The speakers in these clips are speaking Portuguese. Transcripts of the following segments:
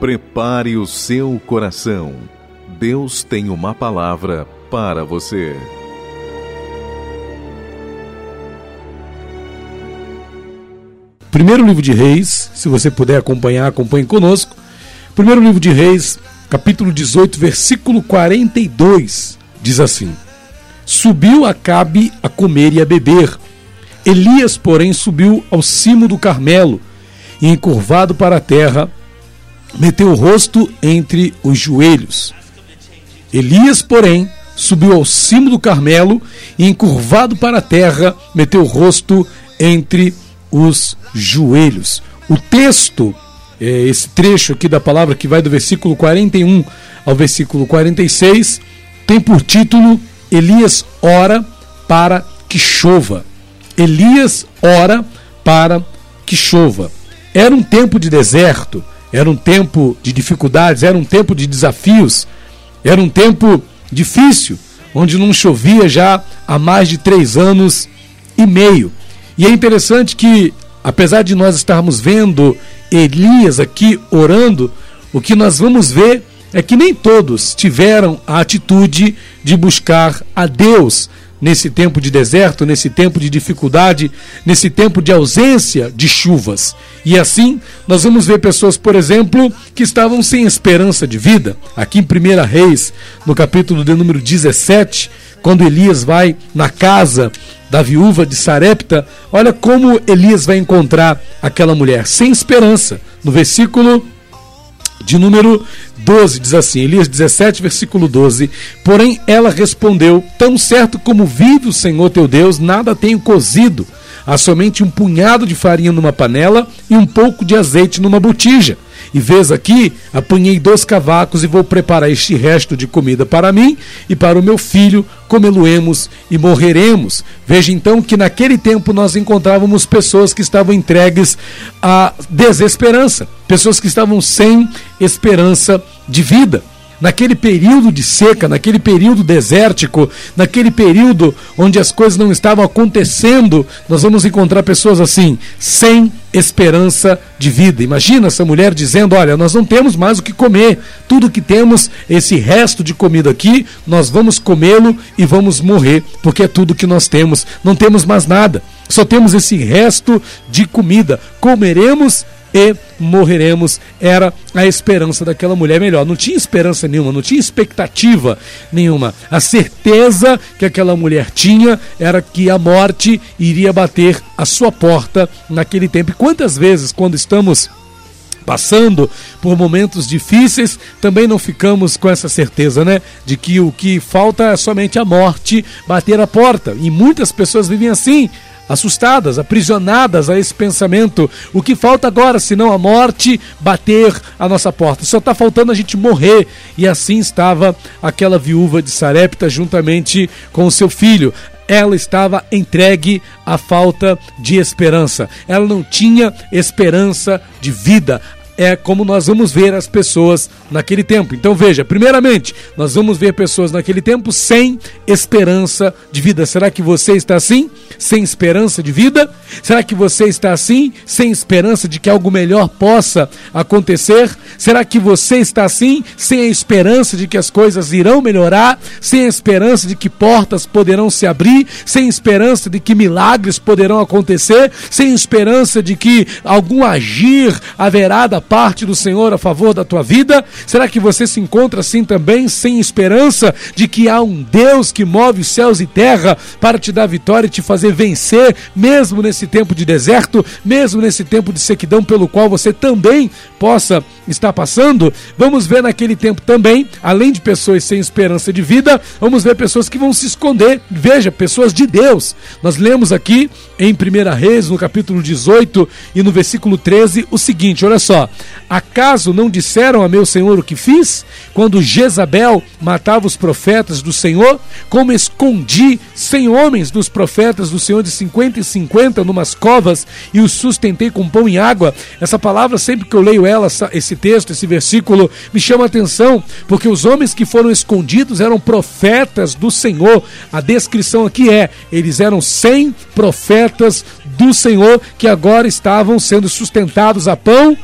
Prepare o seu coração. Deus tem uma palavra para você. Primeiro livro de Reis, se você puder acompanhar, acompanhe conosco. Primeiro livro de Reis, capítulo 18, versículo 42, diz assim: Subiu Acabe a comer e a beber. Elias, porém, subiu ao cimo do Carmelo e, encurvado para a terra, meteu o rosto entre os joelhos. Elias, porém, subiu ao cimo do Carmelo e, encurvado para a terra, meteu o rosto entre os joelhos. O texto, é, esse trecho aqui da palavra que vai do versículo 41 ao versículo 46, tem por título Elias ora para que chova. Elias ora para que chova. Era um tempo de deserto, era um tempo de dificuldades, era um tempo de desafios, era um tempo difícil, onde não chovia já há mais de três anos e meio. E é interessante que, apesar de nós estarmos vendo Elias aqui orando, o que nós vamos ver é que nem todos tiveram a atitude de buscar a Deus nesse tempo de deserto, nesse tempo de dificuldade, nesse tempo de ausência de chuvas. E assim, nós vamos ver pessoas, por exemplo, que estavam sem esperança de vida. Aqui em 1 Reis, no capítulo de número 17, quando Elias vai na casa da viúva de Sarepta, olha como Elias vai encontrar aquela mulher sem esperança. No versículo de número 12, diz assim, Elias 17, versículo 12. Porém, ela respondeu: Tão certo como vive o Senhor teu Deus, nada tenho cozido. Há somente um punhado de farinha numa panela e um pouco de azeite numa botija. E vês aqui, apanhei dois cavacos e vou preparar este resto de comida para mim e para o meu filho, comê-lo-emos e morreremos. Veja então que naquele tempo nós encontrávamos pessoas que estavam entregues à desesperança, pessoas que estavam sem esperança de vida naquele período de seca, naquele período desértico, naquele período onde as coisas não estavam acontecendo, nós vamos encontrar pessoas assim, sem esperança de vida. Imagina essa mulher dizendo: Olha, nós não temos mais o que comer, tudo que temos, esse resto de comida aqui, nós vamos comê-lo e vamos morrer, porque é tudo que nós temos, não temos mais nada. Só temos esse resto de comida. Comeremos e morreremos. Era a esperança daquela mulher melhor. Não tinha esperança nenhuma, não tinha expectativa nenhuma. A certeza que aquela mulher tinha era que a morte iria bater a sua porta naquele tempo. E quantas vezes, quando estamos passando por momentos difíceis, também não ficamos com essa certeza, né? De que o que falta é somente a morte bater a porta. E muitas pessoas vivem assim assustadas, aprisionadas a esse pensamento. O que falta agora, senão a morte bater a nossa porta? Só está faltando a gente morrer. E assim estava aquela viúva de Sarepta juntamente com o seu filho ela estava entregue à falta de esperança. Ela não tinha esperança de vida é como nós vamos ver as pessoas naquele tempo. Então veja, primeiramente, nós vamos ver pessoas naquele tempo sem esperança de vida. Será que você está assim? Sem esperança de vida? Será que você está assim? Sem esperança de que algo melhor possa acontecer? Será que você está assim? Sem a esperança de que as coisas irão melhorar? Sem a esperança de que portas poderão se abrir? Sem esperança de que milagres poderão acontecer? Sem esperança de que algum agir haverá da parte do Senhor a favor da tua vida? Será que você se encontra assim também, sem esperança de que há um Deus que move os céus e terra para te dar vitória e te fazer vencer, mesmo nesse tempo de deserto, mesmo nesse tempo de sequidão pelo qual você também possa estar passando? Vamos ver naquele tempo também, além de pessoas sem esperança de vida, vamos ver pessoas que vão se esconder. Veja, pessoas de Deus. Nós lemos aqui em 1 Reis, no capítulo 18 e no versículo 13, o seguinte: olha só. Acaso não disseram a meu senhor o que fiz? Quando Jezabel matava os profetas do Senhor, como escondi cem homens dos profetas do Senhor de cinquenta e cinquenta numas covas e os sustentei com pão e água. Essa palavra, sempre que eu leio ela, esse texto, esse versículo, me chama a atenção, porque os homens que foram escondidos eram profetas do Senhor. A descrição aqui é: eles eram cem profetas do Senhor que agora estavam sendo sustentados a pão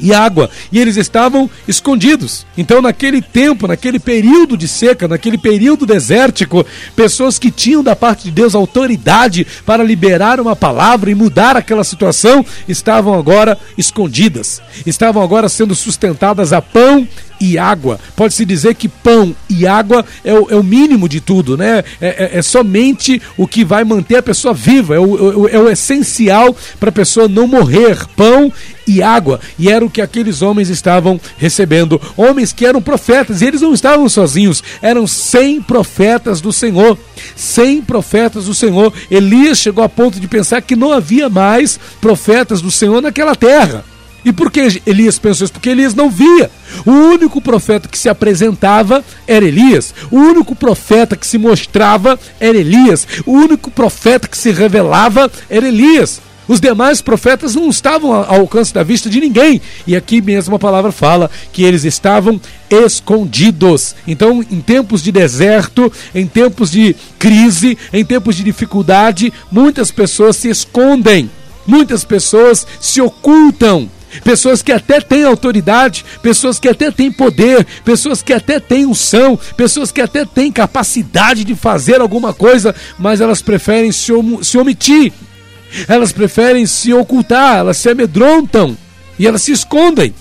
e água, e eles estavam escondidos. Então, naquele tempo, naquele período de seca, naquele período desértico, pessoas que tinham da parte de Deus autoridade para liberar uma palavra e mudar aquela situação estavam agora escondidas, estavam agora sendo sustentadas a pão e água. Pode-se dizer que pão e água é o, é o mínimo de tudo, né? É, é, é, somente o que vai manter a pessoa viva, é o, é o é essencial para a pessoa não morrer. Pão e água. E era o que aqueles homens estavam recebendo. Homens que eram profetas, e eles não estavam sozinhos, eram 100 profetas do Senhor. 100 profetas do Senhor. Elias chegou a ponto de pensar que não havia mais profetas do Senhor naquela terra. E por que Elias pensou isso? Porque Elias não via. O único profeta que se apresentava era Elias. O único profeta que se mostrava era Elias. O único profeta que se revelava era Elias. Os demais profetas não estavam ao alcance da vista de ninguém. E aqui mesmo a palavra fala que eles estavam escondidos. Então, em tempos de deserto, em tempos de crise, em tempos de dificuldade, muitas pessoas se escondem. Muitas pessoas se ocultam pessoas que até têm autoridade, pessoas que até têm poder, pessoas que até têm unção, pessoas que até têm capacidade de fazer alguma coisa, mas elas preferem se, om se omitir, elas preferem se ocultar, elas se amedrontam e elas se escondem,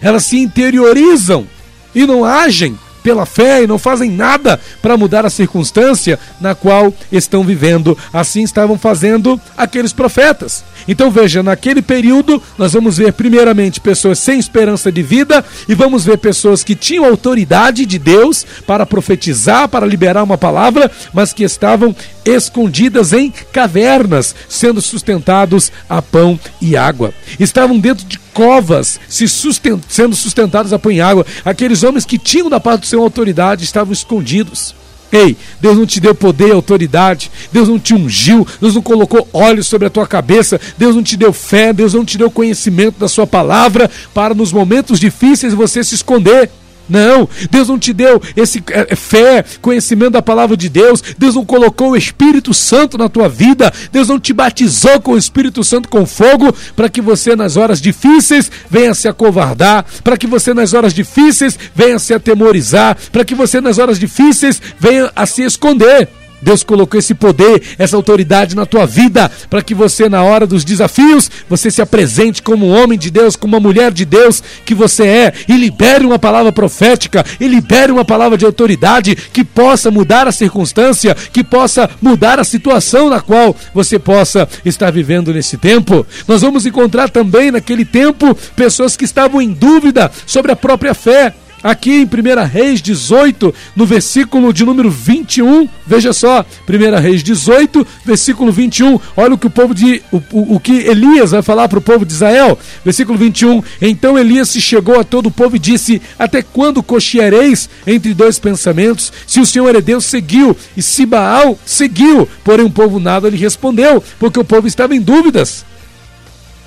elas se interiorizam e não agem pela fé e não fazem nada para mudar a circunstância na qual estão vivendo. Assim estavam fazendo aqueles profetas. Então veja, naquele período nós vamos ver primeiramente pessoas sem esperança de vida e vamos ver pessoas que tinham autoridade de Deus para profetizar, para liberar uma palavra, mas que estavam escondidas em cavernas, sendo sustentados a pão e água. Estavam dentro de covas, se sustent... sendo sustentados a pão e água. Aqueles homens que tinham da parte do Senhor autoridade estavam escondidos. Ei, Deus não te deu poder e autoridade, Deus não te ungiu, Deus não colocou olhos sobre a tua cabeça, Deus não te deu fé, Deus não te deu conhecimento da sua palavra para nos momentos difíceis você se esconder. Não, Deus não te deu esse é, é, fé, conhecimento da palavra de Deus. Deus não colocou o Espírito Santo na tua vida. Deus não te batizou com o Espírito Santo com fogo para que você nas horas difíceis venha se acovardar, para que você nas horas difíceis venha se atemorizar, para que você nas horas difíceis venha a se esconder. Deus colocou esse poder, essa autoridade na tua vida, para que você, na hora dos desafios, você se apresente como um homem de Deus, como uma mulher de Deus que você é, e libere uma palavra profética, e libere uma palavra de autoridade que possa mudar a circunstância, que possa mudar a situação na qual você possa estar vivendo nesse tempo. Nós vamos encontrar também naquele tempo pessoas que estavam em dúvida sobre a própria fé aqui em 1 Reis 18, no versículo de número 21. Veja só, 1 Reis 18, versículo 21. Olha o que o povo de o, o, o que Elias vai falar para o povo de Israel. Versículo 21. Então Elias se chegou a todo o povo e disse: Até quando cocheareis entre dois pensamentos? Se o Senhor é Deus, seguiu, e se Baal seguiu. Porém o povo nada lhe respondeu, porque o povo estava em dúvidas.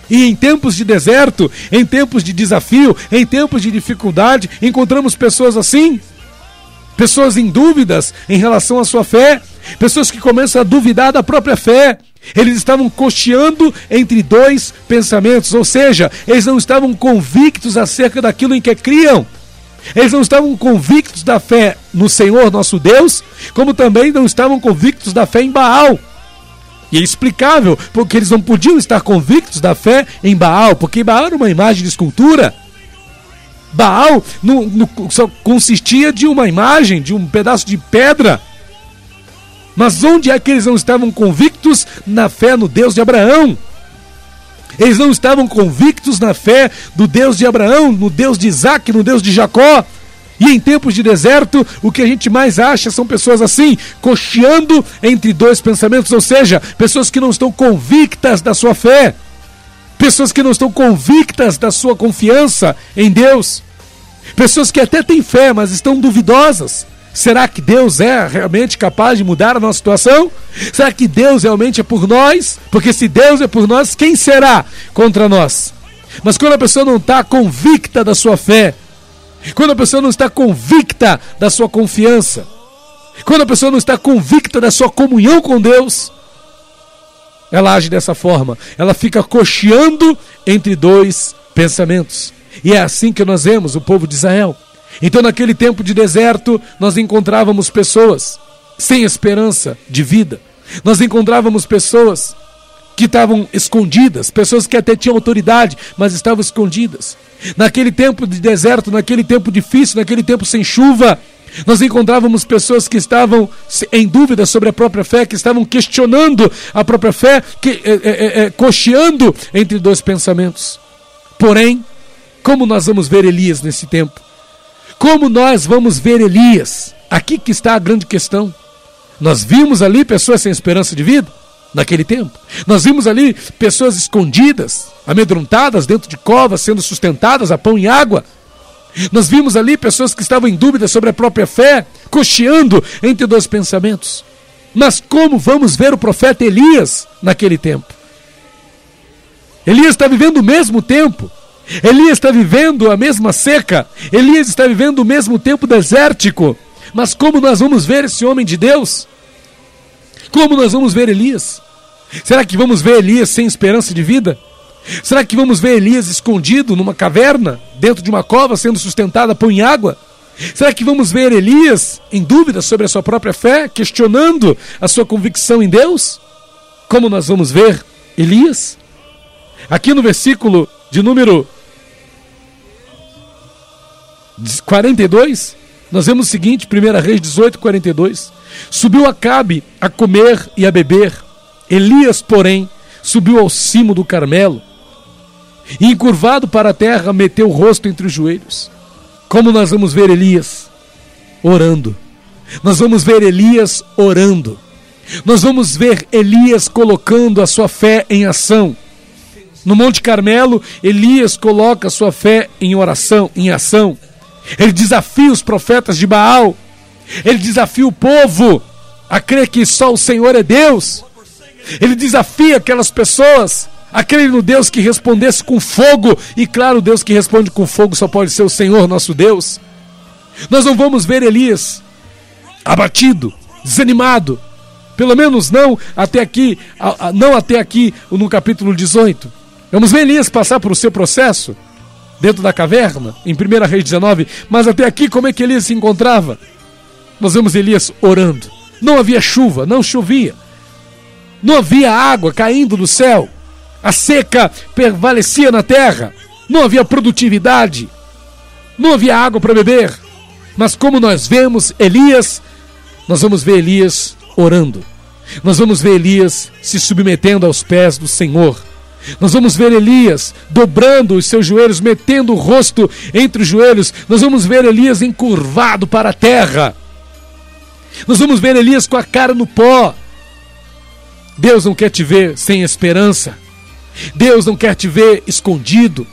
E em tempos de deserto, em tempos de desafio, em tempos de dificuldade, encontramos pessoas assim, pessoas em dúvidas em relação à sua fé, pessoas que começam a duvidar da própria fé. Eles estavam cocheando entre dois pensamentos, ou seja, eles não estavam convictos acerca daquilo em que criam. Eles não estavam convictos da fé no Senhor nosso Deus, como também não estavam convictos da fé em Baal. E é explicável, porque eles não podiam estar convictos da fé em Baal, porque Baal era uma imagem de escultura. Baal no, no, só consistia de uma imagem, de um pedaço de pedra. Mas onde é que eles não estavam convictos na fé no Deus de Abraão? Eles não estavam convictos na fé do Deus de Abraão, no Deus de Isaac, no Deus de Jacó. E em tempos de deserto, o que a gente mais acha são pessoas assim, cocheando entre dois pensamentos, ou seja, pessoas que não estão convictas da sua fé, pessoas que não estão convictas da sua confiança em Deus, pessoas que até têm fé, mas estão duvidosas. Será que Deus é realmente capaz de mudar a nossa situação? Será que Deus realmente é por nós? Porque se Deus é por nós, quem será contra nós? Mas quando a pessoa não está convicta da sua fé, quando a pessoa não está convicta da sua confiança, quando a pessoa não está convicta da sua comunhão com Deus, ela age dessa forma. Ela fica cocheando entre dois pensamentos. E é assim que nós vemos o povo de Israel. Então, naquele tempo de deserto, nós encontrávamos pessoas sem esperança de vida. Nós encontrávamos pessoas que estavam escondidas, pessoas que até tinham autoridade, mas estavam escondidas. Naquele tempo de deserto, naquele tempo difícil, naquele tempo sem chuva, nós encontrávamos pessoas que estavam em dúvida sobre a própria fé, que estavam questionando a própria fé, que, é, é, é, cocheando entre dois pensamentos. Porém, como nós vamos ver Elias nesse tempo? Como nós vamos ver Elias? Aqui que está a grande questão. Nós vimos ali pessoas sem esperança de vida naquele tempo. Nós vimos ali pessoas escondidas, amedrontadas dentro de covas, sendo sustentadas a pão e água. Nós vimos ali pessoas que estavam em dúvida sobre a própria fé, cocheando entre dois pensamentos. Mas como vamos ver o profeta Elias naquele tempo? Elias está vivendo o mesmo tempo. Elias está vivendo a mesma seca. Elias está vivendo o mesmo tempo desértico. Mas como nós vamos ver esse homem de Deus? Como nós vamos ver Elias? Será que vamos ver Elias sem esperança de vida? Será que vamos ver Elias escondido numa caverna, dentro de uma cova, sendo sustentado a pão água? Será que vamos ver Elias em dúvida sobre a sua própria fé, questionando a sua convicção em Deus? Como nós vamos ver Elias? Aqui no versículo de número 42, nós vemos o seguinte, 1 Reis 18, 42. Subiu Acabe a comer e a beber. Elias, porém, subiu ao cimo do Carmelo e, encurvado para a terra, meteu o rosto entre os joelhos. Como nós vamos ver Elias orando. Nós vamos ver Elias orando. Nós vamos ver Elias colocando a sua fé em ação. No Monte Carmelo, Elias coloca a sua fé em oração, em ação. Ele desafia os profetas de Baal. Ele desafia o povo a crer que só o Senhor é Deus. Ele desafia aquelas pessoas Aquele no Deus que respondesse com fogo, e claro, Deus que responde com fogo só pode ser o Senhor nosso Deus. Nós não vamos ver Elias abatido, desanimado, pelo menos não até aqui, não até aqui no capítulo 18. Vamos ver Elias passar por o seu processo dentro da caverna, em 1 Reis 19, mas até aqui como é que Elias se encontrava? Nós vemos Elias orando. Não havia chuva, não chovia. Não havia água caindo do céu. A seca prevalecia na terra, não havia produtividade, não havia água para beber. Mas como nós vemos Elias, nós vamos ver Elias orando. Nós vamos ver Elias se submetendo aos pés do Senhor. Nós vamos ver Elias dobrando os seus joelhos, metendo o rosto entre os joelhos. Nós vamos ver Elias encurvado para a terra. Nós vamos ver Elias com a cara no pó. Deus não quer te ver sem esperança. Deus não quer te ver escondido.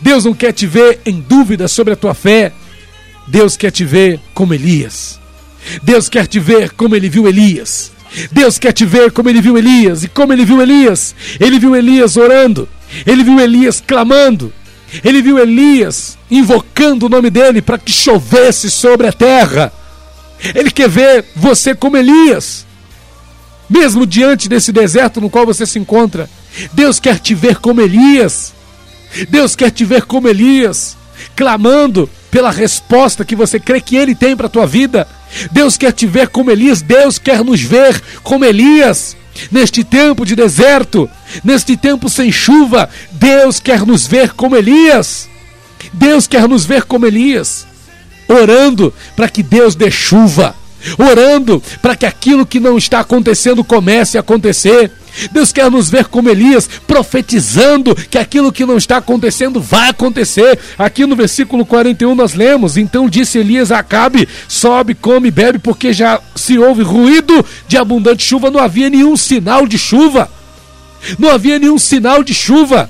Deus não quer te ver em dúvida sobre a tua fé. Deus quer te ver como Elias. Deus quer te ver como ele viu Elias. Deus quer te ver como ele viu Elias. E como ele viu Elias? Ele viu Elias orando. Ele viu Elias clamando. Ele viu Elias invocando o nome dele para que chovesse sobre a terra. Ele quer ver você como Elias. Mesmo diante desse deserto no qual você se encontra, Deus quer te ver como Elias. Deus quer te ver como Elias, clamando pela resposta que você crê que ele tem para a tua vida. Deus quer te ver como Elias, Deus quer nos ver como Elias. Neste tempo de deserto, neste tempo sem chuva, Deus quer nos ver como Elias. Deus quer nos ver como Elias, orando para que Deus dê chuva, orando para que aquilo que não está acontecendo comece a acontecer. Deus quer nos ver como Elias, profetizando que aquilo que não está acontecendo vai acontecer. Aqui no versículo 41 nós lemos: Então disse Elias a Acabe: Sobe, come, bebe, porque já se ouve ruído de abundante chuva. Não havia nenhum sinal de chuva. Não havia nenhum sinal de chuva.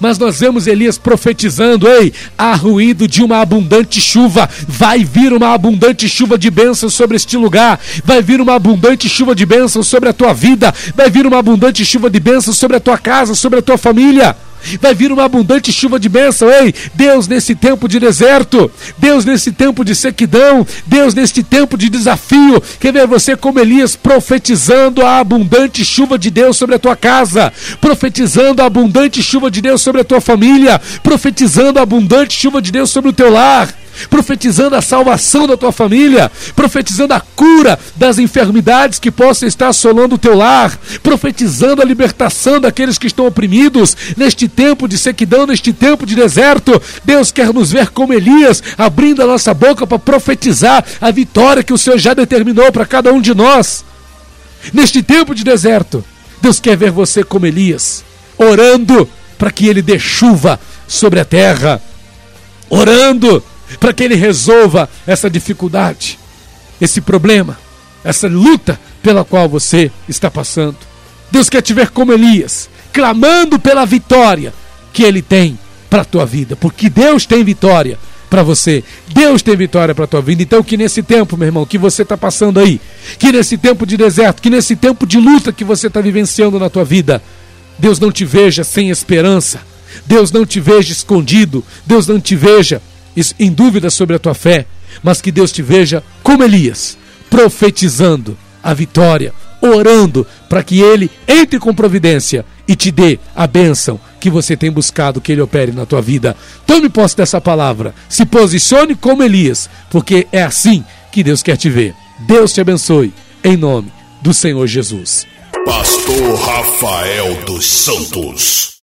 Mas nós vemos Elias profetizando: ei, há ruído de uma abundante chuva, vai vir uma abundante chuva de bênçãos sobre este lugar, vai vir uma abundante chuva de bênçãos sobre a tua vida, vai vir uma abundante chuva de bênçãos sobre a tua casa, sobre a tua família. Vai vir uma abundante chuva de bênção. Ei, Deus, nesse tempo de deserto, Deus, nesse tempo de sequidão, Deus, nesse tempo de desafio, quer ver você como Elias profetizando a abundante chuva de Deus sobre a tua casa, profetizando a abundante chuva de Deus sobre a tua família, profetizando a abundante chuva de Deus sobre o teu lar profetizando a salvação da tua família, profetizando a cura das enfermidades que possam estar assolando o teu lar, profetizando a libertação daqueles que estão oprimidos neste tempo de sequidão, neste tempo de deserto. Deus quer nos ver como Elias, abrindo a nossa boca para profetizar a vitória que o Senhor já determinou para cada um de nós. Neste tempo de deserto, Deus quer ver você como Elias, orando para que ele dê chuva sobre a terra, orando para que Ele resolva essa dificuldade, esse problema, essa luta pela qual você está passando. Deus quer te ver como Elias, clamando pela vitória que Ele tem para a tua vida, porque Deus tem vitória para você. Deus tem vitória para a tua vida. Então, que nesse tempo, meu irmão, que você está passando aí, que nesse tempo de deserto, que nesse tempo de luta que você está vivenciando na tua vida, Deus não te veja sem esperança. Deus não te veja escondido. Deus não te veja em dúvida sobre a tua fé, mas que Deus te veja como Elias, profetizando a vitória, orando para que ele entre com providência e te dê a bênção que você tem buscado que ele opere na tua vida. Tome posse dessa palavra, se posicione como Elias, porque é assim que Deus quer te ver. Deus te abençoe, em nome do Senhor Jesus. Pastor Rafael dos Santos.